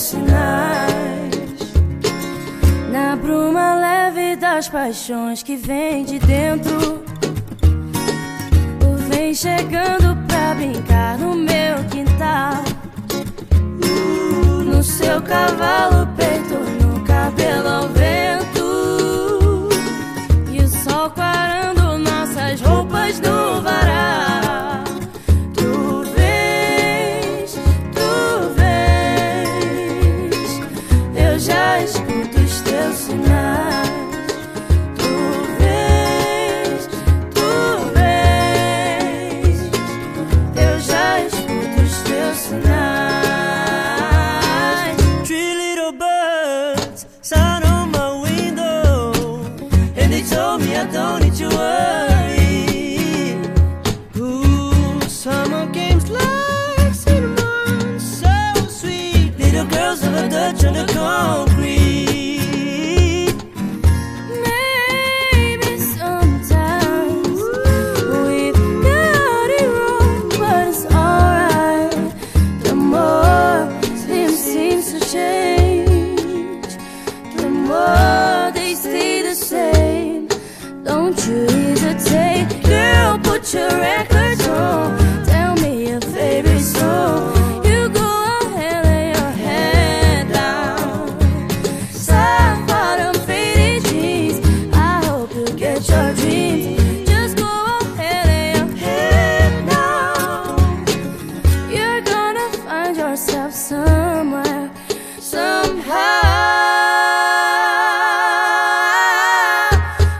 sinais na bruma leve das paixões que vem de dentro. O vem chegando pra brincar no meu quintal, no seu cavalo. of a Dutch on the concrete. myself somewhere, somehow.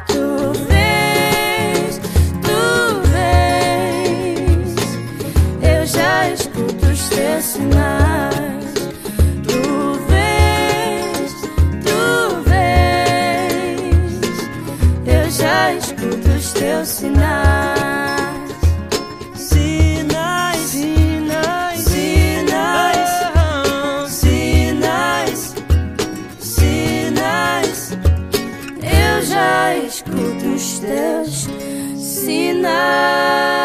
Through tu vês, eu já escuto os teus sinais. Tu vês, tu vês, eu já escuto os teus sinais. dos teus sinais.